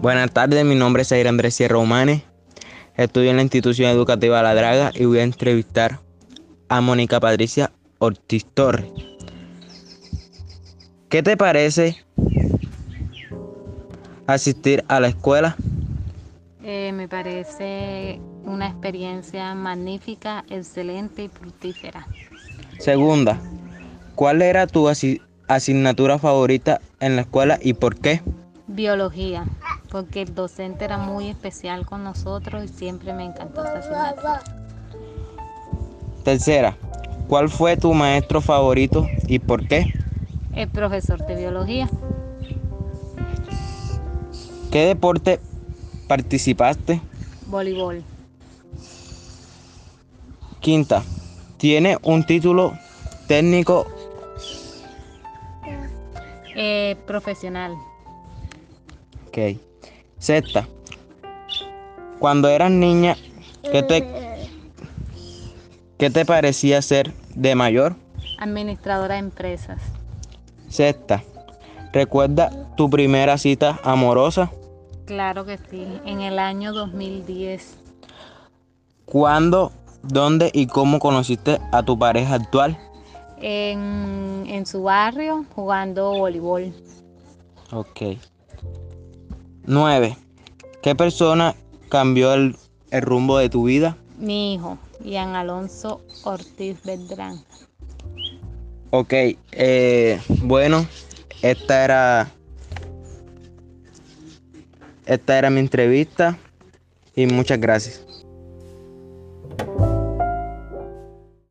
Buenas tardes, mi nombre es Andrés Sierra Humanes. Estudio en la institución educativa La Draga y voy a entrevistar a Mónica Patricia Ortiz Torres. ¿Qué te parece asistir a la escuela? Eh, me parece una experiencia magnífica, excelente y fructífera. Segunda, ¿cuál era tu asi- asignatura favorita en la escuela y por qué? Biología, porque el docente era muy especial con nosotros y siempre me encantó esa asignatura. Tercera, ¿cuál fue tu maestro favorito y por qué? El profesor de biología, ¿Qué deporte participaste? voleibol, Quinta, ¿tiene un título técnico? eh, profesional, Ok. Sexta, cuando eras niña, ¿qué te, qué te parecía ser de mayor? administradora de empresas. Sexta, ¿recuerda tu primera cita amorosa? Claro que sí, en el año 2010, ¿Cuándo, dónde y cómo conociste a tu pareja actual? en, en su barrio, jugando voleibol. Ok. 9. ¿Qué persona cambió el, el rumbo de tu vida? Mi hijo, Ian Alonso Ortiz Beltrán. Ok, eh, bueno, esta era esta era mi entrevista y muchas gracias.